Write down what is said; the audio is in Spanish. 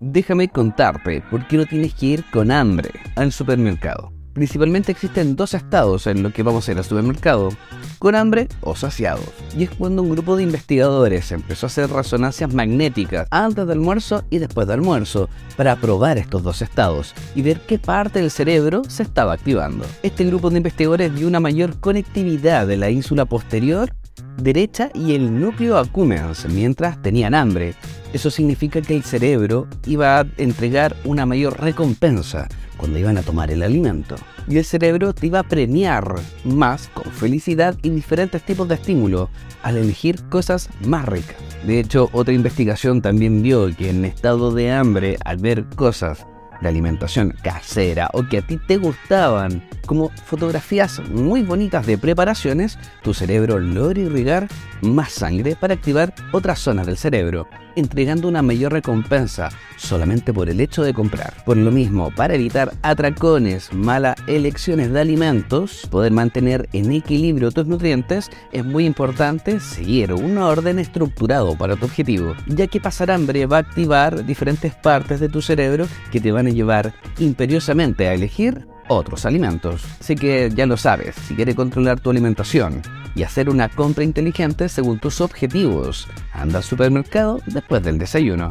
Déjame contarte por qué no tienes que ir con hambre al supermercado. Principalmente existen dos estados en los que vamos a ir al supermercado, con hambre o saciados. Y es cuando un grupo de investigadores empezó a hacer resonancias magnéticas antes del almuerzo y después del almuerzo para probar estos dos estados y ver qué parte del cerebro se estaba activando. Este grupo de investigadores vio una mayor conectividad de la ínsula posterior derecha y el núcleo accumbens mientras tenían hambre. Eso significa que el cerebro iba a entregar una mayor recompensa cuando iban a tomar el alimento. Y el cerebro te iba a premiar más con felicidad y diferentes tipos de estímulos al elegir cosas más ricas. De hecho, otra investigación también vio que en estado de hambre, al ver cosas de alimentación casera o que a ti te gustaban, como fotografías muy bonitas de preparaciones, tu cerebro logra irrigar más sangre para activar otras zonas del cerebro, entregando una mayor recompensa solamente por el hecho de comprar. Por lo mismo, para evitar atracones, malas elecciones de alimentos, poder mantener en equilibrio tus nutrientes, es muy importante seguir un orden estructurado para tu objetivo, ya que pasar hambre va a activar diferentes partes de tu cerebro que te van a llevar imperiosamente a elegir otros alimentos. Así que ya lo sabes, si quieres controlar tu alimentación y hacer una compra inteligente según tus objetivos, anda al supermercado después del desayuno.